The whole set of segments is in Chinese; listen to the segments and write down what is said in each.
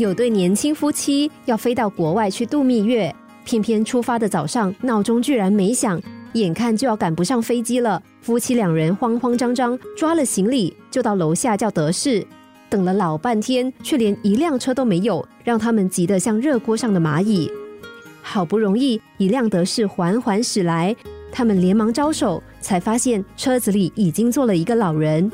有对年轻夫妻要飞到国外去度蜜月，偏偏出发的早上闹钟居然没响，眼看就要赶不上飞机了。夫妻两人慌慌张张抓了行李，就到楼下叫德士。等了老半天，却连一辆车都没有，让他们急得像热锅上的蚂蚁。好不容易一辆德士缓缓驶来，他们连忙招手，才发现车子里已经坐了一个老人。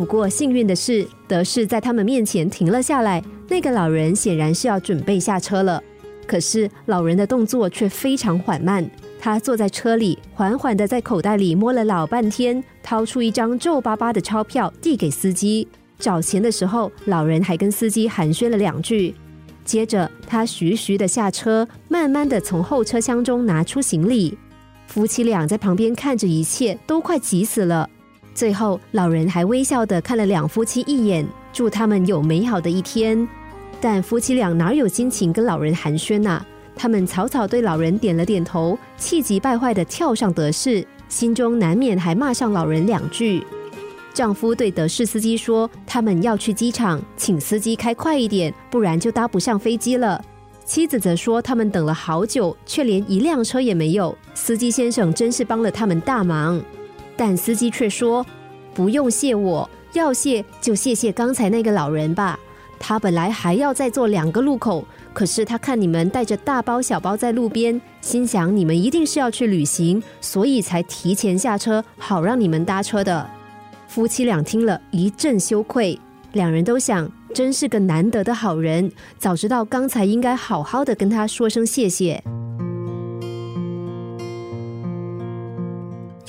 不过幸运的是，德士在他们面前停了下来。那个老人显然是要准备下车了，可是老人的动作却非常缓慢。他坐在车里，缓缓的在口袋里摸了老半天，掏出一张皱巴巴的钞票递给司机。找钱的时候，老人还跟司机寒暄了两句。接着，他徐徐的下车，慢慢的从后车厢中拿出行李。夫妻俩在旁边看着，一切都快急死了。最后，老人还微笑的看了两夫妻一眼，祝他们有美好的一天。但夫妻俩哪有心情跟老人寒暄呐？他们草草对老人点了点头，气急败坏的跳上德士，心中难免还骂上老人两句。丈夫对德士司机说：“他们要去机场，请司机开快一点，不然就搭不上飞机了。”妻子则说：“他们等了好久，却连一辆车也没有。司机先生真是帮了他们大忙。”但司机却说：“不用谢我，要谢就谢谢刚才那个老人吧。他本来还要再坐两个路口。”可是他看你们带着大包小包在路边，心想你们一定是要去旅行，所以才提前下车，好让你们搭车的。夫妻俩听了一阵羞愧，两人都想，真是个难得的好人，早知道刚才应该好好的跟他说声谢谢。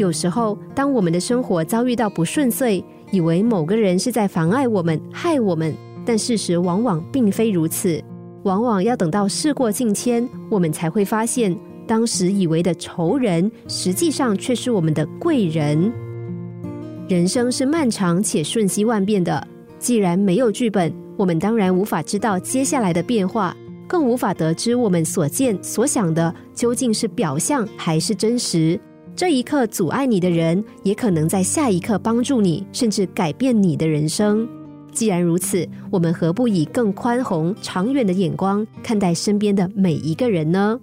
有时候，当我们的生活遭遇到不顺遂，以为某个人是在妨碍我们、害我们，但事实往往并非如此。往往要等到事过境迁，我们才会发现，当时以为的仇人，实际上却是我们的贵人。人生是漫长且瞬息万变的，既然没有剧本，我们当然无法知道接下来的变化，更无法得知我们所见所想的究竟是表象还是真实。这一刻阻碍你的人，也可能在下一刻帮助你，甚至改变你的人生。既然如此，我们何不以更宽宏、长远的眼光看待身边的每一个人呢？